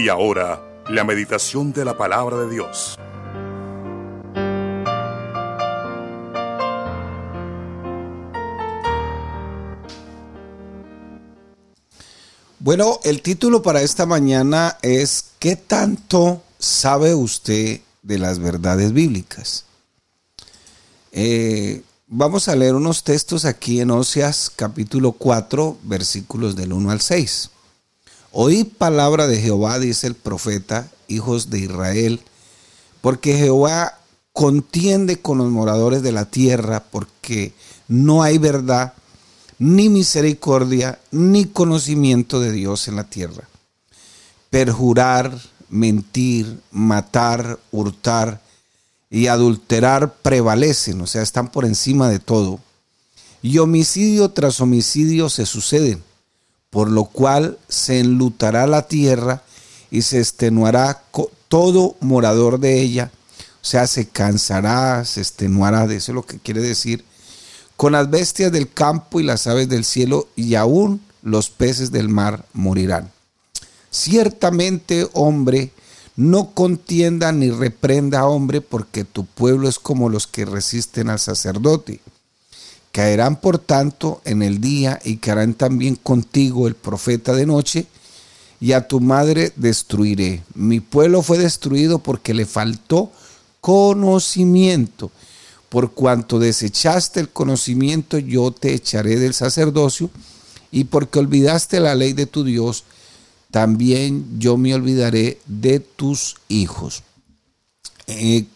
Y ahora, la meditación de la palabra de Dios. Bueno, el título para esta mañana es ¿Qué tanto sabe usted de las verdades bíblicas? Eh, vamos a leer unos textos aquí en Oseas capítulo 4, versículos del 1 al 6. Oí palabra de Jehová, dice el profeta, hijos de Israel, porque Jehová contiende con los moradores de la tierra, porque no hay verdad ni misericordia, ni conocimiento de Dios en la tierra. Perjurar, mentir, matar, hurtar y adulterar prevalecen, o sea, están por encima de todo. Y homicidio tras homicidio se suceden, por lo cual se enlutará la tierra y se extenuará todo morador de ella, o sea, se cansará, se extenuará, de eso es lo que quiere decir con las bestias del campo y las aves del cielo, y aún los peces del mar morirán. Ciertamente, hombre, no contienda ni reprenda a hombre, porque tu pueblo es como los que resisten al sacerdote. Caerán por tanto en el día y caerán también contigo el profeta de noche, y a tu madre destruiré. Mi pueblo fue destruido porque le faltó conocimiento por cuanto desechaste el conocimiento, yo te echaré del sacerdocio, y porque olvidaste la ley de tu Dios, también yo me olvidaré de tus hijos. Eh,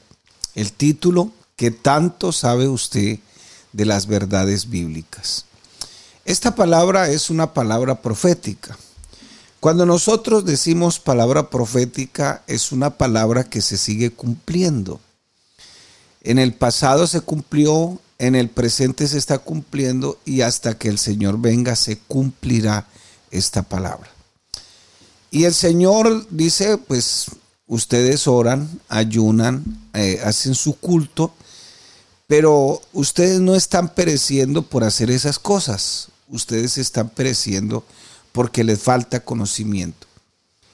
el título, que tanto sabe usted de las verdades bíblicas? Esta palabra es una palabra profética. Cuando nosotros decimos palabra profética, es una palabra que se sigue cumpliendo. En el pasado se cumplió, en el presente se está cumpliendo y hasta que el Señor venga se cumplirá esta palabra. Y el Señor dice, pues ustedes oran, ayunan, eh, hacen su culto, pero ustedes no están pereciendo por hacer esas cosas, ustedes están pereciendo porque les falta conocimiento.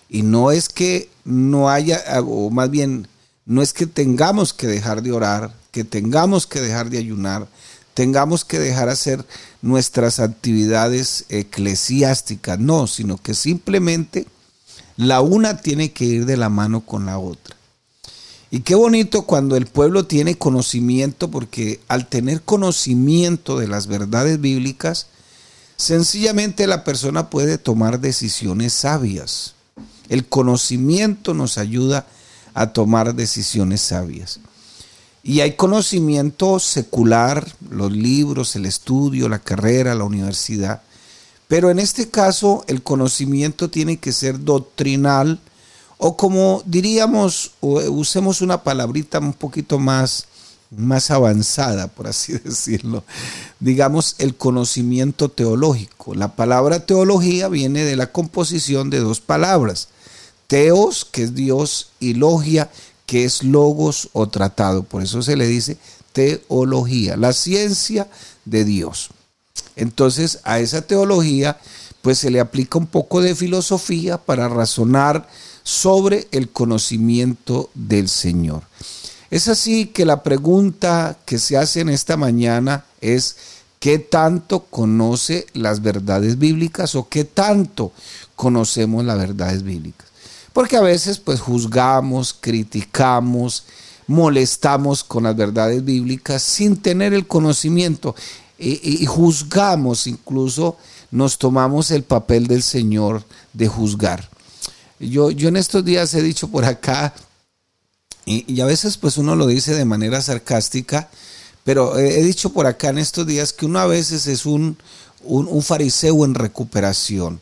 Y no es que no haya, o más bien no es que tengamos que dejar de orar, que tengamos que dejar de ayunar, tengamos que dejar hacer nuestras actividades eclesiásticas, no, sino que simplemente la una tiene que ir de la mano con la otra. Y qué bonito cuando el pueblo tiene conocimiento, porque al tener conocimiento de las verdades bíblicas, sencillamente la persona puede tomar decisiones sabias. El conocimiento nos ayuda a tomar decisiones sabias. Y hay conocimiento secular, los libros, el estudio, la carrera, la universidad. Pero en este caso el conocimiento tiene que ser doctrinal o como diríamos, usemos una palabrita un poquito más, más avanzada, por así decirlo. Digamos el conocimiento teológico. La palabra teología viene de la composición de dos palabras Teos, que es Dios, y logia, que es logos o tratado. Por eso se le dice teología, la ciencia de Dios. Entonces a esa teología pues se le aplica un poco de filosofía para razonar sobre el conocimiento del Señor. Es así que la pregunta que se hace en esta mañana es, ¿qué tanto conoce las verdades bíblicas o qué tanto conocemos las verdades bíblicas? Porque a veces pues juzgamos, criticamos, molestamos con las verdades bíblicas sin tener el conocimiento y, juzgamos, incluso nos tomamos el papel del Señor de juzgar. Yo, yo en estos días he dicho por acá, y, a veces pues uno lo dice de manera sarcástica, pero he dicho por acá en estos días que uno a veces es un, un fariseo en recuperación.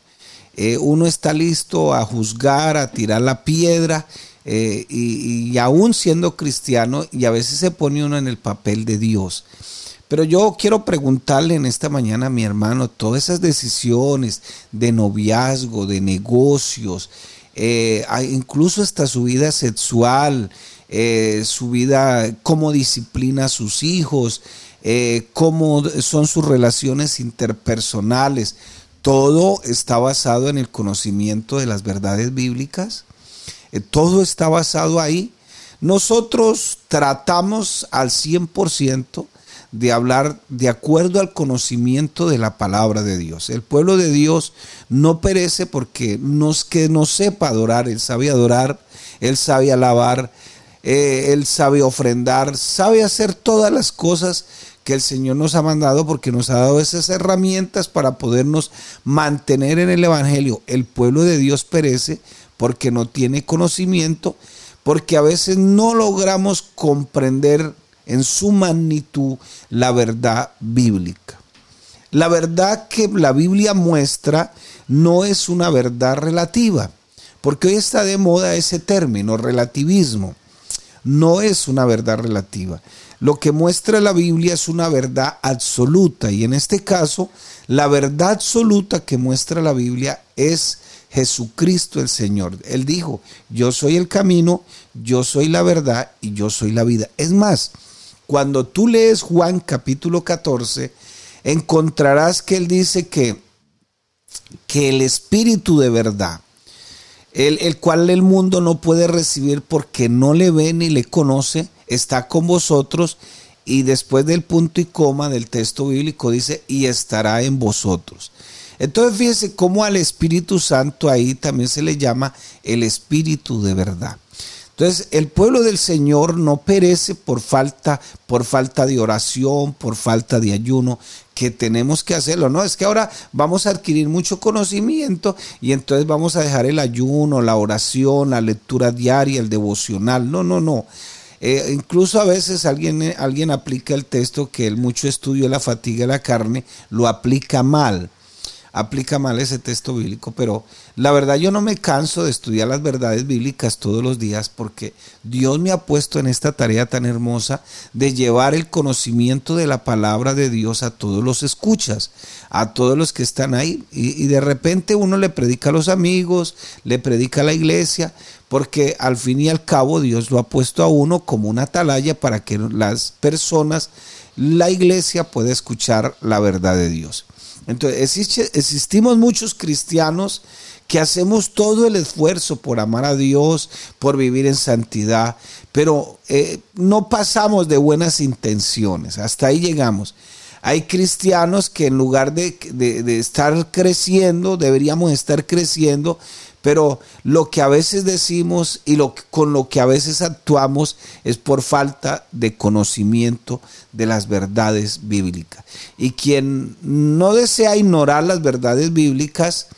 Eh, uno está listo a juzgar, a tirar la piedra, eh, y, y, aún siendo cristiano, y a veces se pone uno en el papel de Dios. Pero yo quiero preguntarle en esta mañana a mi hermano, todas esas decisiones de noviazgo, de negocios, eh, incluso hasta su vida sexual, su vida, cómo disciplina a sus hijos, cómo son sus relaciones interpersonales, todo está basado en el conocimiento de las verdades bíblicas. eh, todo está basado ahí. Nosotros tratamos al 100% de hablar de acuerdo al conocimiento de la palabra de Dios. El pueblo de Dios no perece porque nos que no sepa adorar, él sabe adorar, él sabe alabar, eh, él sabe ofrendar, sabe hacer todas las cosas que el Señor nos ha mandado porque nos ha dado esas herramientas para podernos mantener en el Evangelio. El pueblo de Dios perece porque no tiene conocimiento, porque a veces no logramos comprender en su magnitud la verdad bíblica. La verdad que la Biblia muestra no es una verdad relativa, porque hoy está de moda ese término, relativismo. No es una verdad relativa. Lo que muestra la Biblia es una verdad absoluta y en este caso la verdad absoluta que muestra la Biblia es Jesucristo el Señor. Él dijo, yo soy el camino, yo soy la verdad y yo soy la vida. Es más, cuando tú lees Juan capítulo 14, encontrarás que él dice que, que el Espíritu de verdad, el, el cual el mundo no puede recibir porque no le ve ni le conoce, está con vosotros y después del punto y coma del texto bíblico dice, y estará en vosotros. Entonces fíjese cómo al Espíritu Santo ahí también se le llama el Espíritu de verdad. Entonces, el pueblo del Señor no perece por falta, por falta de oración, por falta de ayuno, que tenemos que hacerlo. No, es que ahora vamos a adquirir mucho conocimiento y entonces vamos a dejar el ayuno, la oración, la lectura diaria, el devocional. No, no, no. Eh, incluso a veces alguien, alguien aplica el texto que el mucho estudio de la fatiga de la carne lo aplica mal aplica mal ese texto bíblico, pero la verdad yo no me canso de estudiar las verdades bíblicas todos los días porque Dios me ha puesto en esta tarea tan hermosa de llevar el conocimiento de la palabra de Dios a todos los escuchas, a todos los que están ahí. Y, de repente uno le predica a los amigos, le predica a la iglesia, porque al fin y al cabo Dios lo ha puesto a uno como una atalaya para que las personas, la iglesia pueda escuchar la verdad de Dios. Entonces, existimos muchos cristianos que hacemos todo el esfuerzo por amar a Dios, por vivir en santidad, pero eh, no pasamos de buenas intenciones, hasta ahí llegamos. Hay cristianos que en lugar de, de estar creciendo, deberíamos estar creciendo, pero lo que a veces decimos y lo, con lo que a veces actuamos es por falta de conocimiento de las verdades bíblicas. Y quien no desea ignorar las verdades bíblicas,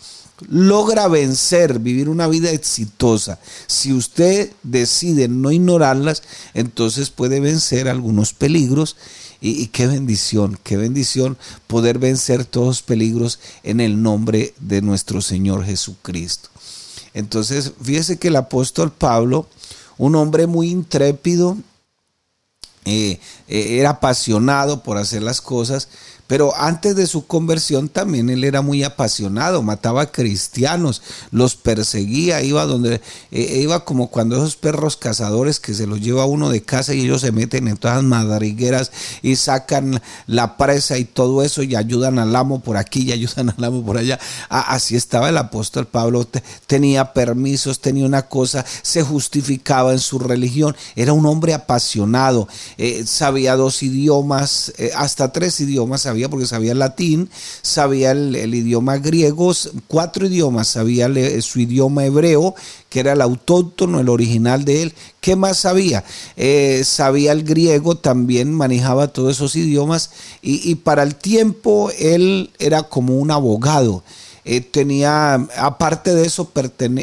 logra vencer, vivir una vida exitosa. Si usted decide no ignorarlas, entonces puede vencer algunos peligros. Y, y, qué bendición, qué bendición poder vencer todos los peligros en el nombre de nuestro Señor Jesucristo. Entonces, fíjese que el apóstol Pablo, un hombre muy intrépido, eh, eh, era apasionado por hacer las cosas, pero antes de su conversión también él era muy apasionado, mataba cristianos, los perseguía, iba donde eh, iba como cuando esos perros cazadores que se los lleva uno de casa y ellos se meten en todas las madrigueras y sacan la presa y todo eso y ayudan al amo por aquí y ayudan al amo por allá. así estaba el apóstol Pablo, tenía permisos, tenía una cosa, se justificaba en su religión, era un hombre apasionado, eh, sabía dos idiomas, eh, hasta tres idiomas sabía porque sabía latín, sabía el, idioma griego, cuatro idiomas, sabía su idioma hebreo, que era el autóctono, el original de él. ¿Qué más sabía? Eh, sabía el griego, también manejaba todos esos idiomas y para el tiempo él era como un abogado. Eh, tenía, aparte de eso,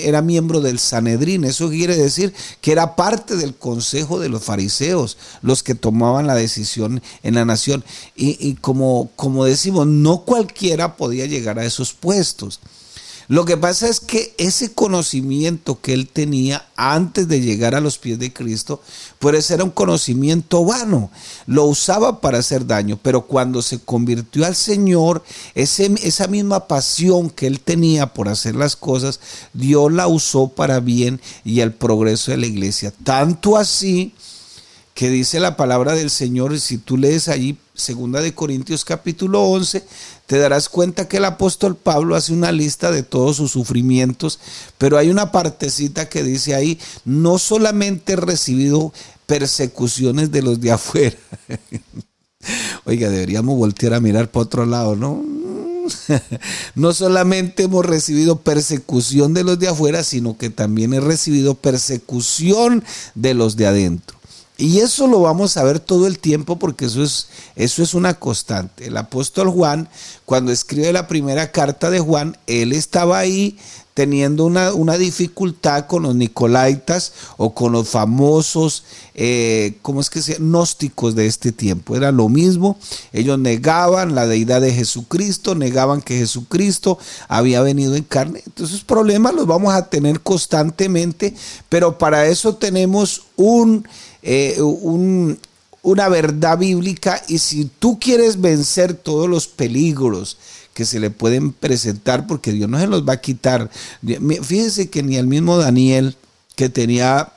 era miembro del Sanedrín. Eso quiere decir que era parte del consejo de los fariseos, los que tomaban la decisión en la nación. Y, y como, como decimos, no cualquiera podía llegar a esos puestos. Lo que pasa es que ese conocimiento que él tenía antes de llegar a los pies de Cristo, pues era un conocimiento vano. Lo usaba para hacer daño, pero cuando se convirtió al Señor, ese, esa misma pasión que él tenía por hacer las cosas, Dios la usó para bien y el progreso de la iglesia. Tanto así que dice la palabra del Señor, si tú lees allí segunda de Corintios capítulo 11, te darás cuenta que el apóstol Pablo hace una lista de todos sus sufrimientos, pero hay una partecita que dice ahí, no solamente he recibido persecuciones de los de afuera. Oiga, deberíamos voltear a mirar para otro lado, ¿no? no solamente hemos recibido persecución de los de afuera, sino que también he recibido persecución de los de adentro. Y eso lo vamos a ver todo el tiempo porque eso es, eso es una constante. El apóstol Juan, cuando escribe la primera carta de Juan, él estaba ahí teniendo una, dificultad con los nicolaitas o con los famosos, eh, ¿cómo es que se gnósticos de este tiempo. Era lo mismo, ellos negaban la deidad de Jesucristo, negaban que Jesucristo había venido en carne. Entonces problemas los vamos a tener constantemente, pero para eso tenemos un eh, una verdad bíblica y si tú quieres vencer todos los peligros que se le pueden presentar, porque Dios no se los va a quitar. Fíjense que ni el mismo Daniel, que tenía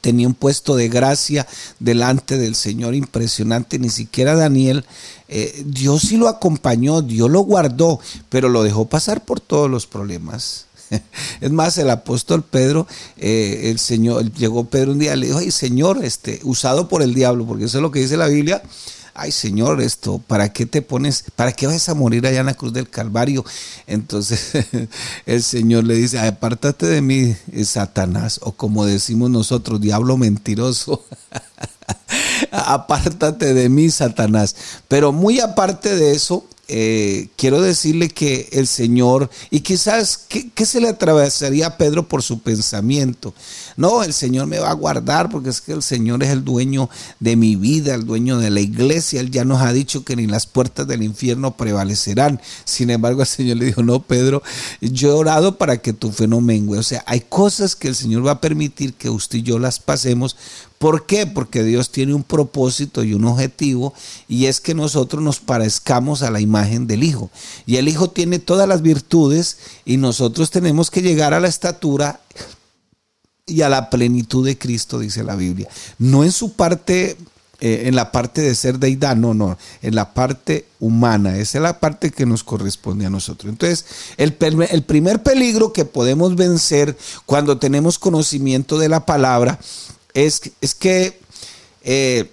tenía un puesto de gracia delante del Señor impresionante, ni siquiera Daniel, eh, Dios sí lo acompañó, Dios lo guardó, pero lo dejó pasar por todos los problemas. Es más, el apóstol Pedro, eh, el Señor, llegó Pedro un día y le dijo, ay Señor, este, usado por el diablo, porque eso es lo que dice la Biblia. Ay Señor, esto, ¿para qué te pones, para qué vas a morir allá en la cruz del Calvario? Entonces el Señor le dice, apártate de mí, Satanás, o como decimos nosotros, diablo mentiroso. apártate de mí, Satanás. Pero muy aparte de eso, eh, quiero decirle que el Señor, y quizás, ¿qué, se le atravesaría a Pedro por su pensamiento? No, el Señor me va a guardar porque es que el Señor es el dueño de mi vida, el dueño de la iglesia. Él ya nos ha dicho que ni las puertas del infierno prevalecerán. Sin embargo, el Señor le dijo, no, Pedro, yo he orado para que tu fe no mengue. O sea, hay cosas que el Señor va a permitir que usted y yo las pasemos ¿Por qué? Porque Dios tiene un propósito y un objetivo y es que nosotros nos parezcamos a la imagen del Hijo. Y el Hijo tiene todas las virtudes y nosotros tenemos que llegar a la estatura y a la plenitud de Cristo, dice la Biblia. No en su parte, eh, en la parte de ser deidad, no, no, en la parte humana. Esa es la parte que nos corresponde a nosotros. Entonces, el, el primer peligro que podemos vencer cuando tenemos conocimiento de la palabra es, que eh,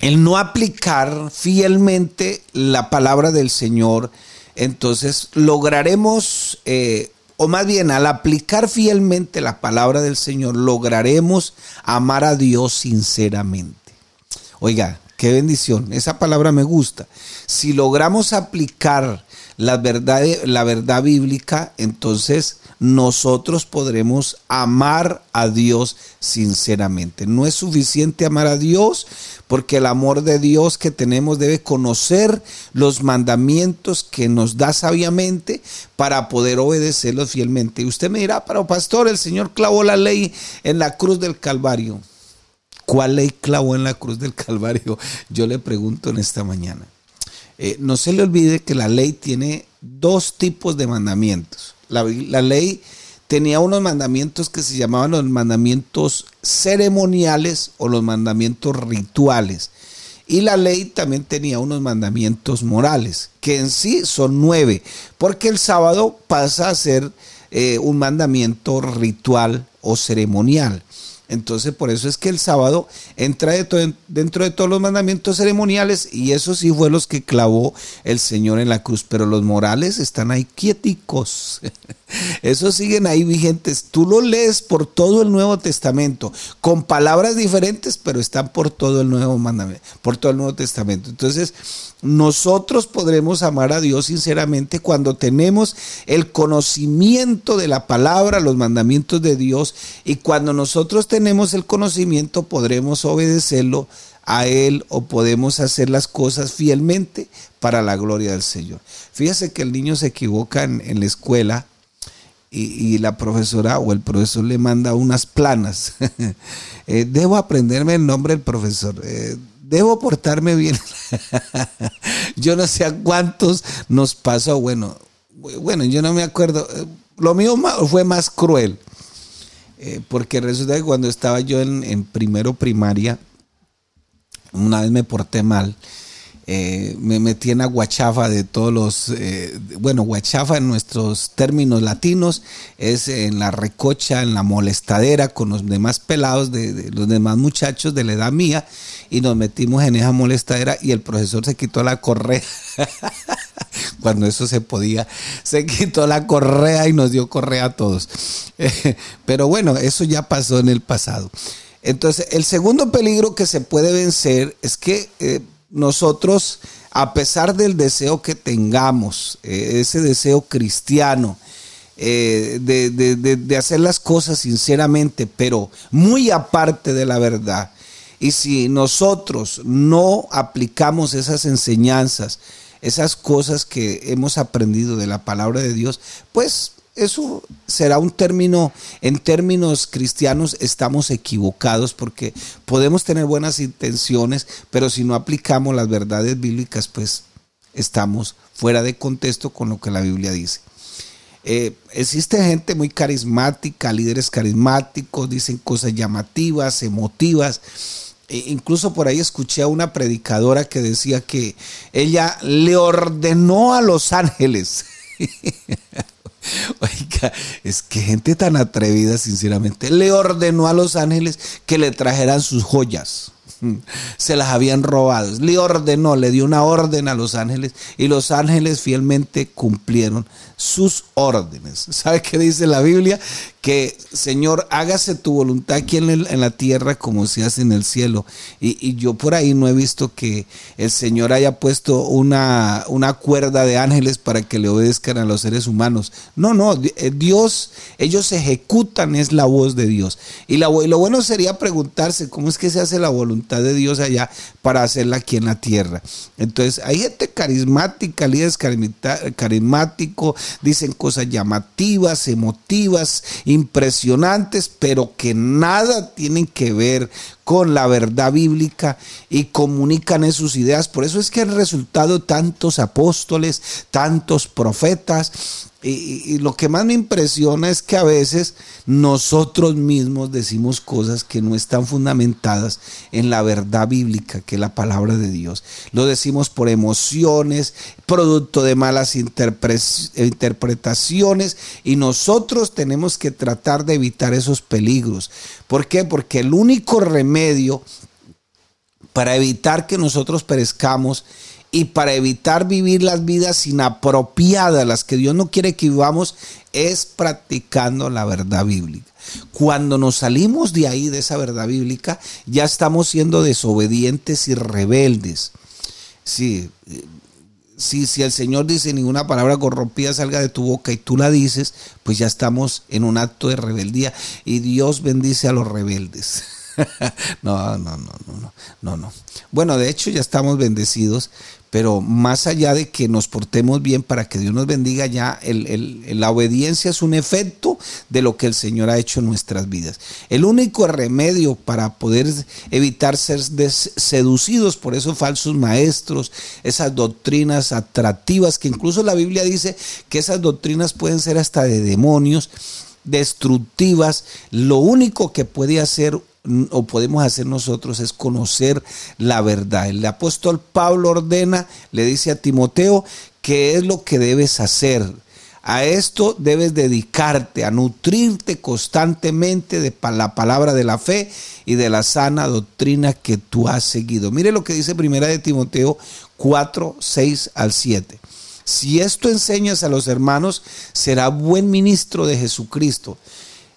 el no aplicar fielmente la palabra del Señor, entonces lograremos, eh, o más bien al aplicar fielmente la palabra del Señor, lograremos amar a Dios sinceramente. Oiga, qué bendición, esa palabra me gusta. Si logramos aplicar la verdad, la verdad bíblica, entonces nosotros podremos amar a Dios sinceramente. No es suficiente amar a Dios porque el amor de Dios que tenemos debe conocer los mandamientos que nos da sabiamente para poder obedecerlos fielmente. Y usted me dirá, pero pastor, el Señor clavó la ley en la cruz del Calvario. ¿Cuál ley clavó en la cruz del Calvario? Yo le pregunto en esta mañana. Eh, no se le olvide que la ley tiene dos tipos de mandamientos. La, ley tenía unos mandamientos que se llamaban los mandamientos ceremoniales o los mandamientos rituales. Y la ley también tenía unos mandamientos morales, que en sí son nueve, porque el sábado pasa a ser eh, un mandamiento ritual o ceremonial. Entonces, por eso es que el sábado entra dentro de todos los mandamientos ceremoniales y eso sí fue los que clavó el Señor en la cruz. Pero los morales están ahí quieticos. Esos siguen ahí vigentes. Tú lo lees por todo el Nuevo Testamento, con palabras diferentes, pero están por todo el Nuevo Mandamiento, por todo el Nuevo Testamento. Entonces, nosotros podremos amar a Dios sinceramente cuando tenemos el conocimiento de la palabra, los mandamientos de Dios, y cuando nosotros tenemos el conocimiento podremos obedecerlo a Él o podemos hacer las cosas fielmente para la gloria del Señor. Fíjese que el niño se equivoca en, la escuela y, la profesora o el profesor le manda unas planas. Eh, debo aprenderme el nombre del profesor. Eh, debo portarme bien. yo no sé a cuántos nos pasó. Bueno, bueno, yo no me acuerdo. Eh, lo mío fue más cruel. Eh, porque resulta que cuando estaba yo en, primero primaria, una vez me porté mal. Eh, me metí en la guachafa de todos los, eh, bueno, guachafa en nuestros términos latinos es en la recocha, en la molestadera con los demás pelados, de, los demás muchachos de la edad mía, y nos metimos en esa molestadera y el profesor se quitó la correa, cuando eso se podía, se quitó la correa y nos dio correa a todos. pero bueno, eso ya pasó en el pasado. Entonces, el segundo peligro que se puede vencer es que eh, nosotros, a pesar del deseo que tengamos, eh, ese deseo cristiano, eh, de, hacer las cosas sinceramente, pero muy aparte de la verdad, y si nosotros no aplicamos esas enseñanzas, esas cosas que hemos aprendido de la palabra de Dios, pues eso será un término, en términos cristianos estamos equivocados porque podemos tener buenas intenciones, pero si no aplicamos las verdades bíblicas, pues estamos fuera de contexto con lo que la Biblia dice. Eh, existe gente muy carismática, líderes carismáticos, dicen cosas llamativas, emotivas. E incluso por ahí escuché a una predicadora que decía que ella le ordenó a los ángeles Oiga, es que gente tan atrevida, sinceramente, le ordenó a los ángeles que le trajeran sus joyas. Se las habían robado. Le ordenó, le dio una orden a los ángeles y los ángeles fielmente cumplieron sus órdenes. ¿Sabe qué dice la Biblia? Que Señor, hágase tu voluntad aquí en, la tierra como se hace en el cielo. Y, yo por ahí no he visto que el Señor haya puesto una, una cuerda de ángeles para que le obedezcan a los seres humanos. No, no, eh, Dios, ellos ejecutan, es la voz de Dios. Y, la, y lo bueno sería preguntarse cómo es que se hace la voluntad de Dios allá para hacerla aquí en la tierra. Entonces, hay gente carismática, líderes carismáticos, dicen cosas llamativas, emotivas, impresionantes, pero que nada tienen que ver con la verdad bíblica y comunican sus ideas. Por eso es que han resultado tantos apóstoles, tantos profetas, y, lo que más me impresiona es que a veces nosotros mismos decimos cosas que no están fundamentadas en la verdad bíblica, que es la palabra de Dios. Lo decimos por emociones, producto de malas interpretaciones, y nosotros tenemos que tratar de evitar esos peligros. ¿Por qué? Porque el único remedio para evitar que nosotros perezcamos y para evitar vivir las vidas inapropiadas, las que Dios no quiere que vivamos, es practicando la verdad bíblica. Cuando nos salimos de ahí, de esa verdad bíblica, ya estamos siendo desobedientes y rebeldes. Sí, si, si el Señor dice ninguna palabra corrompida salga de tu boca y tú la dices, pues ya estamos en un acto de rebeldía y Dios bendice a los rebeldes. no, no, no, no, no, no, no. Bueno, de hecho ya estamos bendecidos, pero más allá de que nos portemos bien para que Dios nos bendiga, ya la obediencia es un efecto de lo que el Señor ha hecho en nuestras vidas. El único remedio para poder evitar ser seducidos por esos falsos maestros, esas doctrinas atractivas, que incluso la Biblia dice que esas doctrinas pueden ser hasta de demonios, destructivas, lo único que puede hacer o podemos hacer nosotros es conocer la verdad. El apóstol Pablo ordena, le dice a Timoteo, que es lo que debes hacer. A esto debes dedicarte, a nutrirte constantemente de la palabra de la fe y de la sana doctrina que tú has seguido. Mire lo que dice primera de Timoteo 4, 6 al 7. Si esto enseñas a los hermanos, será buen ministro de Jesucristo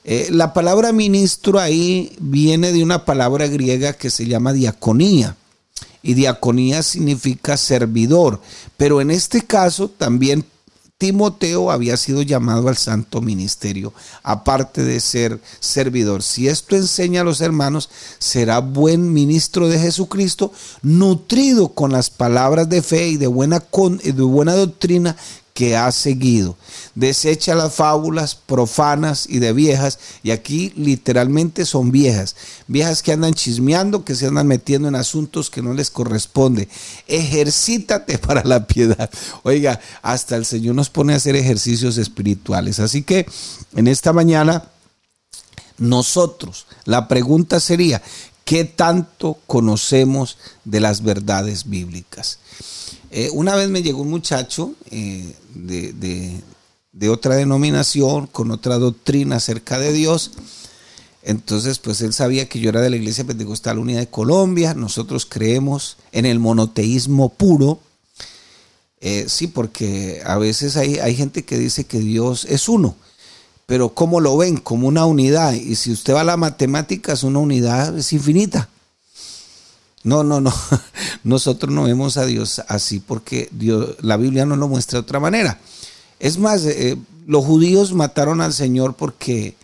eh, la palabra ministro ahí viene de una palabra griega que se llama diaconía. Y diaconía significa servidor. Pero en este caso también Timoteo había sido llamado al santo ministerio, aparte de ser servidor. Si esto enseña a los hermanos, será buen ministro de Jesucristo, nutrido con las palabras de fe y de buena, de buena doctrina que ha seguido. Desecha las fábulas profanas y de viejas, y aquí literalmente son viejas, viejas que andan chismeando, que se andan metiendo en asuntos que no les corresponde. Ejercítate para la piedad. Oiga, hasta el Señor nos pone a hacer ejercicios espirituales. Así que en esta mañana, nosotros, la pregunta sería, ¿Qué tanto conocemos de las verdades bíblicas? Eh, una vez me llegó un muchacho eh, de, de otra denominación, con otra doctrina acerca de Dios. Entonces, pues él sabía que yo era de la Iglesia Pentecostal Unida de Colombia. Nosotros creemos en el monoteísmo puro. Eh, sí, porque a veces hay, hay gente que dice que Dios es uno, pero ¿cómo lo ven? Como una unidad. Y si usted va a la matemática, es una unidad, es infinita. No, no, no. Nosotros no vemos a Dios así porque Dios, la Biblia no lo muestra de otra manera. Es más, eh, los judíos mataron al Señor porque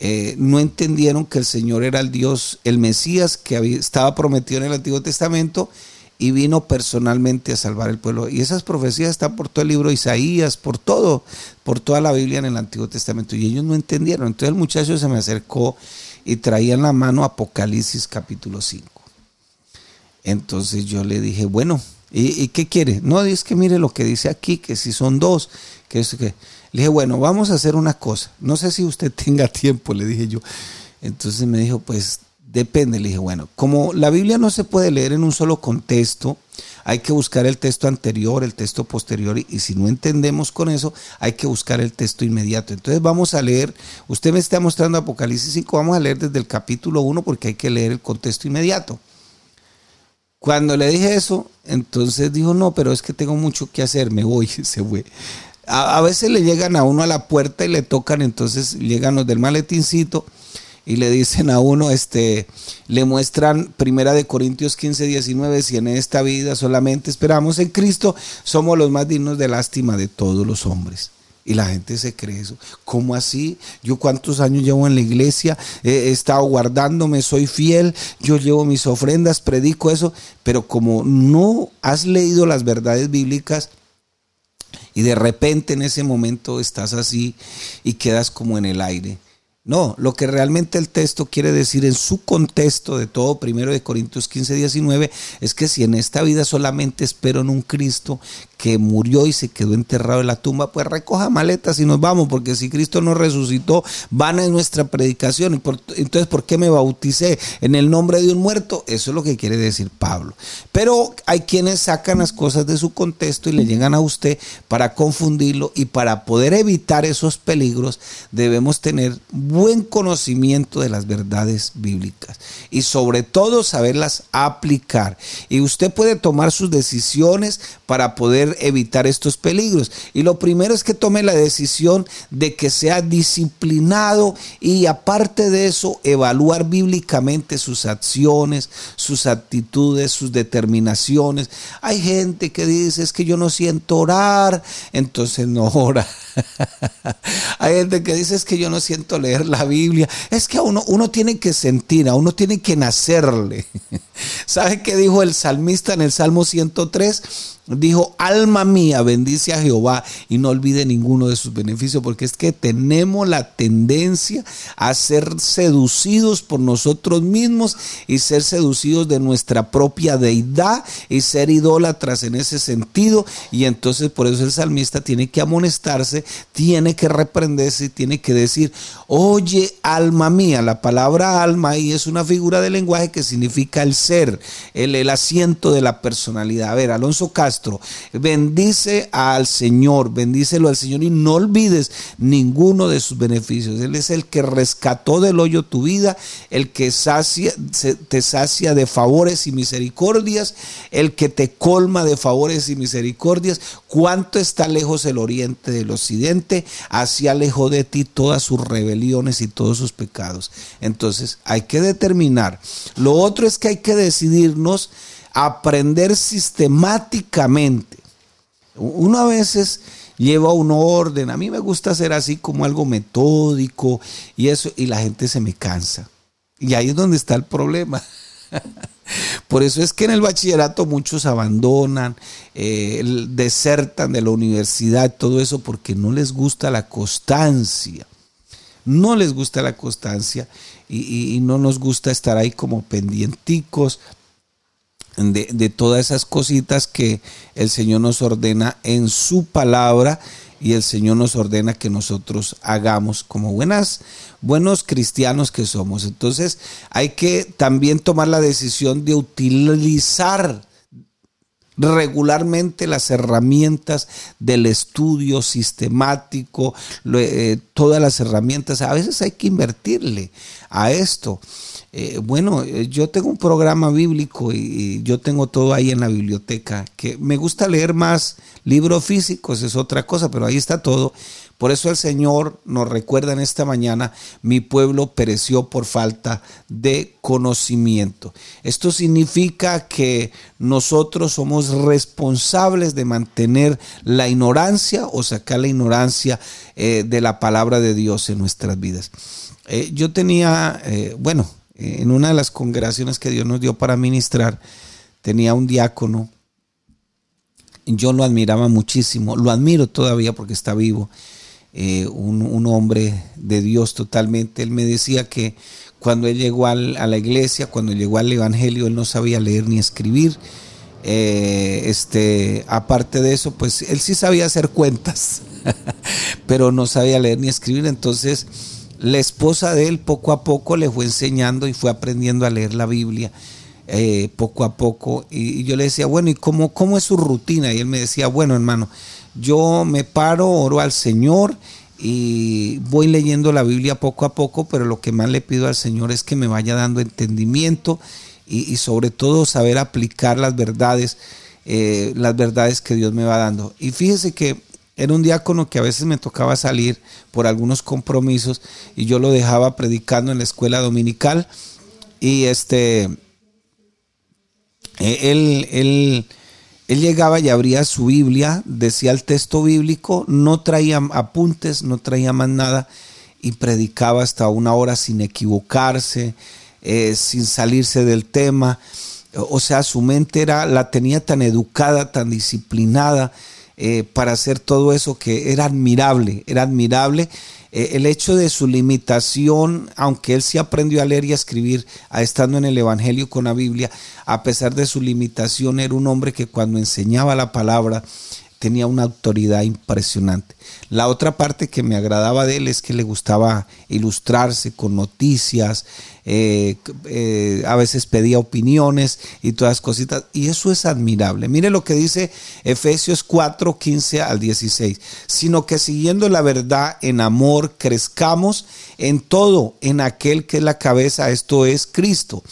eh, no entendieron que el Señor era el Dios, el Mesías que estaba prometido en el Antiguo Testamento y vino personalmente a salvar el pueblo. Y esas profecías están por todo el libro de Isaías, por todo, por toda la Biblia en el Antiguo Testamento. Y ellos no entendieron. Entonces el muchacho se me acercó y traía en la mano Apocalipsis capítulo 5. Entonces yo le dije, bueno, ¿y, qué quiere? No, es que mire lo que dice aquí, que si son dos, que es que... Le dije, bueno, vamos a hacer una cosa. No sé si usted tenga tiempo, le dije yo. Entonces me dijo, pues depende. Le dije, bueno, como la Biblia no se puede leer en un solo contexto, hay que buscar el texto anterior, el texto posterior, y, si no entendemos con eso, hay que buscar el texto inmediato. Entonces vamos a leer, usted me está mostrando Apocalipsis 5, vamos a leer desde el capítulo 1 porque hay que leer el contexto inmediato. Cuando le dije eso, entonces dijo, no, pero es que tengo mucho que hacer, me voy, se fue. A, veces le llegan a uno a la puerta y le tocan, entonces llegan los del maletincito y le dicen a uno, este, le muestran Primera de Corintios 15, 19, si en esta vida solamente esperamos en Cristo, somos los más dignos de lástima de todos los hombres. Y la gente se cree eso. ¿Cómo así? Yo cuántos años llevo en la iglesia, he estado guardándome, soy fiel, yo llevo mis ofrendas, predico eso, pero como no has leído las verdades bíblicas, y de repente en ese momento estás así y quedas como en el aire. No, lo que realmente el texto quiere decir en su contexto de todo, primero de Corintios 15, 19, es que si en esta vida solamente espero en un Cristo que murió y se quedó enterrado en la tumba, pues recoja maletas y nos vamos, porque si Cristo no resucitó, van a nuestra predicación. entonces, ¿por qué me bauticé en el nombre de un muerto? Eso es lo que quiere decir Pablo. Pero hay quienes sacan las cosas de su contexto y le llegan a usted para confundirlo y para poder evitar esos peligros debemos tener buen conocimiento de las verdades bíblicas y sobre todo saberlas aplicar. Y usted puede tomar sus decisiones para poder evitar estos peligros. Y lo primero es que tome la decisión de que sea disciplinado y aparte de eso, evaluar bíblicamente sus acciones, sus actitudes, sus determinaciones. Hay gente que dice, es que yo no siento orar, entonces no ora. Hay gente que dice, es que yo no siento leer la Biblia. Es que a uno, uno tiene que sentir, a uno tiene que nacerle. ¿Sabe qué dijo el salmista en el Salmo 103? Dijo, alma mía, bendice a Jehová y no olvide ninguno de sus beneficios, porque es que tenemos la tendencia a ser seducidos por nosotros mismos y ser seducidos de nuestra propia deidad y ser idólatras en ese sentido. Y entonces por eso el salmista tiene que amonestarse, tiene que reprenderse y tiene que decir, oye, alma mía, la palabra alma ahí es una figura de lenguaje que significa el ser, el, el asiento de la personalidad. A ver, Alonso Castro, Bendice al Señor, bendícelo al Señor y no olvides ninguno de sus beneficios. Él es el que rescató del hoyo tu vida, el que sacia, te sacia de favores y misericordias, el que te colma de favores y misericordias. ¿Cuánto está lejos el oriente del occidente? Así alejó de ti todas sus rebeliones y todos sus pecados. Entonces hay que determinar. Lo otro es que hay que decidirnos aprender sistemáticamente. Uno a veces lleva un orden, a mí me gusta hacer así como algo metódico y eso, y la gente se me cansa. Y ahí es donde está el problema. Por eso es que en el bachillerato muchos abandonan, eh, desertan de la universidad, todo eso porque no les gusta la constancia. No les gusta la constancia y, y no nos gusta estar ahí como pendienticos de, de, todas esas cositas que el Señor nos ordena en su palabra y el Señor nos ordena que nosotros hagamos como buenas, buenos cristianos que somos. Entonces hay que también tomar la decisión de utilizar regularmente las herramientas del estudio sistemático, eh, todas las herramientas. A veces hay que invertirle a esto. Eh, bueno, eh, yo tengo un programa bíblico y, yo tengo todo ahí en la biblioteca, que me gusta leer más libros físicos, es otra cosa, pero ahí está todo. Por eso el Señor nos recuerda en esta mañana, mi pueblo pereció por falta de conocimiento. Esto significa que nosotros somos responsables de mantener la ignorancia o sacar la ignorancia eh, de la palabra de Dios en nuestras vidas. yo tenía, bueno, en una de las congregaciones que Dios nos dio para ministrar, tenía un diácono. Yo lo admiraba muchísimo, lo admiro todavía porque está vivo. Eh, un, hombre de Dios totalmente. Él me decía que cuando él llegó a la iglesia, cuando llegó al Evangelio, él no sabía leer ni escribir. Eh, este, aparte de eso, pues él sí sabía hacer cuentas, pero no sabía leer ni escribir. Entonces, la esposa de él poco a poco le fue enseñando y fue aprendiendo a leer la Biblia. Eh, poco a poco y, yo le decía, bueno, ¿y cómo, cómo es su rutina? Y él me decía, bueno, hermano, yo me paro, oro al Señor y voy leyendo la Biblia poco a poco, pero lo que más le pido al Señor es que me vaya dando entendimiento y, sobre todo saber aplicar las verdades, eh, las verdades que Dios me va dando. Y fíjese que era un diácono que a veces me tocaba salir por algunos compromisos y yo lo dejaba predicando en la escuela dominical. Y este, e, él, él, él llegaba y abría su Biblia, decía el texto bíblico, no traía apuntes, no traía más nada y predicaba hasta una hora sin equivocarse, eh, sin salirse del tema. O sea, su mente era, la tenía tan educada, tan disciplinada, eh, para hacer todo eso que era admirable, era admirable. Eh, el hecho de su limitación, aunque él sí aprendió a leer y a escribir, a estando en el Evangelio con la Biblia, a pesar de su limitación, era un hombre que cuando enseñaba la palabra tenía una autoridad impresionante. La otra parte que me agradaba de él es que le gustaba ilustrarse con noticias, eh, eh, a veces pedía opiniones y todas cositas, y eso es admirable. Mire lo que dice Efesios 4, 15 al 16, sino que siguiendo la verdad en amor crezcamos en todo, en aquel que es la cabeza, esto es Cristo,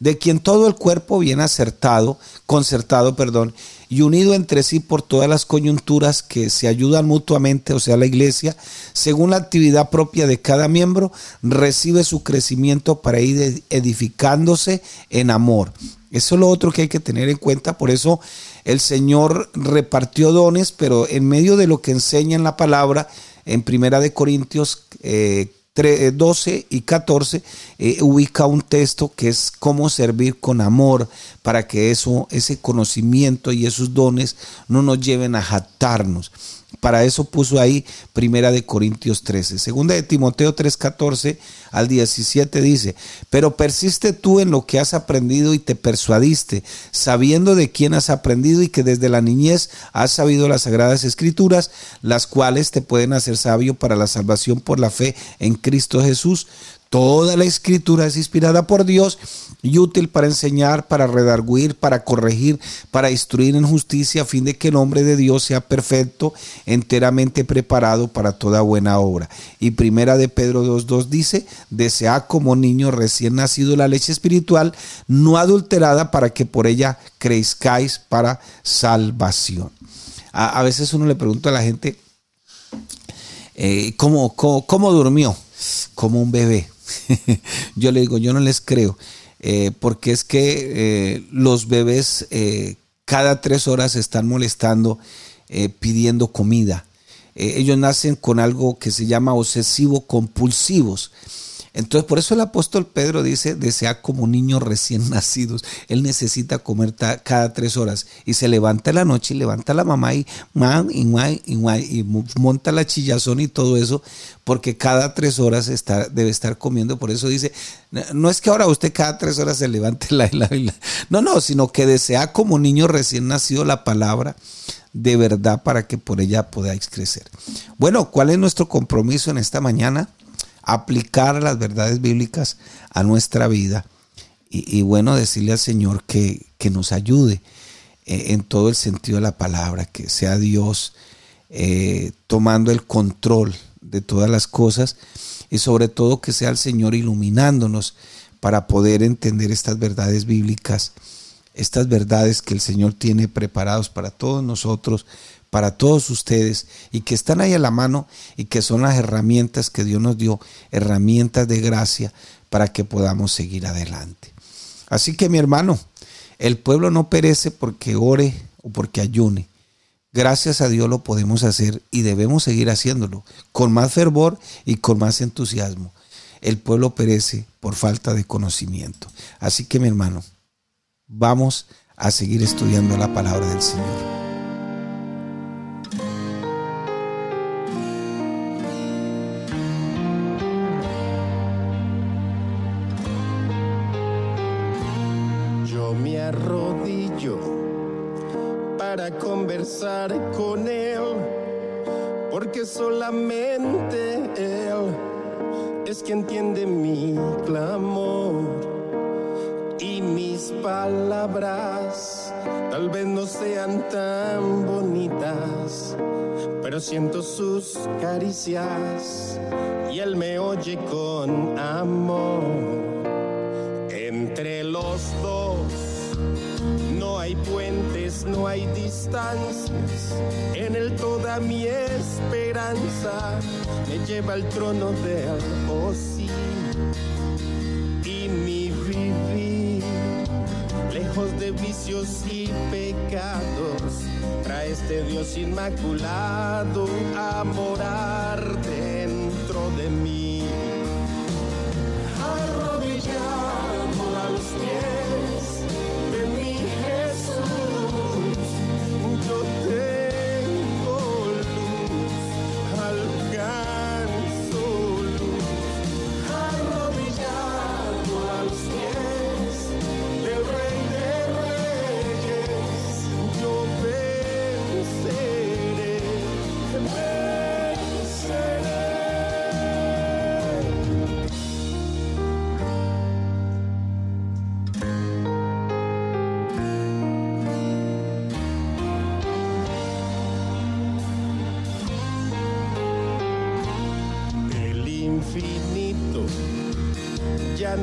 de quien todo el cuerpo bien acertado, concertado, perdón, y unido entre sí por todas las coyunturas que se ayudan mutuamente, o sea, la iglesia, según la actividad propia de cada miembro, recibe su crecimiento para ir edificándose en amor. Eso es lo otro que hay que tener en cuenta, por eso el Señor repartió dones, pero en medio de lo que enseña en la palabra, en Primera de Corintios eh, 12 eh, y 14 eh, ubica un texto que es cómo servir con amor para que eso, ese conocimiento y esos dones no nos lleven a jactarnos. Para eso puso ahí Primera de Corintios 13. Segunda de Timoteo 3:14 al 17 dice, "Pero persiste tú en lo que has aprendido y te persuadiste, sabiendo de quién has aprendido y que desde la niñez has sabido las sagradas escrituras, las cuales te pueden hacer sabio para la salvación por la fe en Cristo Jesús." Toda la escritura es inspirada por Dios y útil para enseñar, para redarguir, para corregir, para instruir en justicia, a fin de que el hombre de Dios sea perfecto, enteramente preparado para toda buena obra. Y primera de Pedro 2.2 dice, desea como niño recién nacido la leche espiritual, no adulterada, para que por ella crezcáis para salvación. A, veces uno le pregunta a la gente, eh, ¿cómo, cómo durmió? Como un bebé. yo le digo, yo no les creo, eh, porque es que eh, los bebés eh, cada tres horas están molestando, pidiendo comida. ellos nacen con algo que se llama obsesivo compulsivos. Entonces, por eso el apóstol Pedro dice, desea como niños recién nacidos. Él necesita comer cada tres horas. Y se levanta en la noche y levanta la mamá y, y, y, monta la chillazón y todo eso, porque cada tres horas está, debe estar comiendo. Por eso dice, no es que ahora usted cada tres horas se levante la, la, la no, no, sino que desea como niño recién nacido la palabra de verdad para que por ella podáis crecer. Bueno, ¿cuál es nuestro compromiso en esta mañana? Aplicar las verdades bíblicas a nuestra vida y, bueno, decirle al Señor que, nos ayude eh, en todo el sentido de la palabra, que sea Dios eh, tomando el control de todas las cosas y sobre todo que sea el Señor iluminándonos para poder entender estas verdades bíblicas estas verdades que el Señor tiene preparados para todos nosotros, para todos ustedes, y que están ahí a la mano y que son las herramientas que Dios nos dio, herramientas de gracia para que podamos seguir adelante. Así que mi hermano, el pueblo no perece porque ore o porque ayune. Gracias a Dios lo podemos hacer y debemos seguir haciéndolo con más fervor y con más entusiasmo. El pueblo perece por falta de conocimiento. Así que mi hermano, vamos a seguir estudiando la palabra del Señor. Con Él, porque solamente Él es quien entiende mi clamor mis palabras tal vez no sean tan bonitas, pero siento sus caricias y él me oye con amor. Entre los dos hay puentes, no hay distancias, en él toda mi esperanza me lleva al trono del oh sí de vicios y pecados. Trae este Dios inmaculado a morar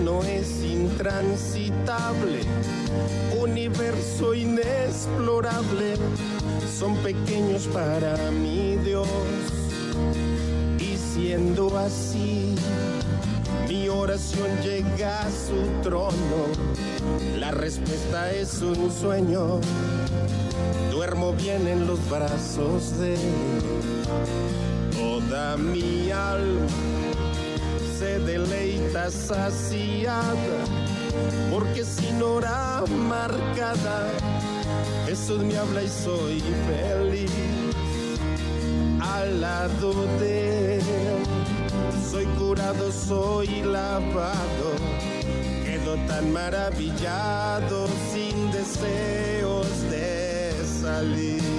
no es intransitable universo inexplorable son pequeños para mi Dios. Y siendo así, mi oración llega a su trono. La respuesta es un sueño. Duermo bien en los brazos de toda mi alma. Se deleita saciada porque sin hora marcada Jesús me habla y soy feliz al lado de él. Soy curado, soy lavado, quedo tan maravillado sin deseos de salir.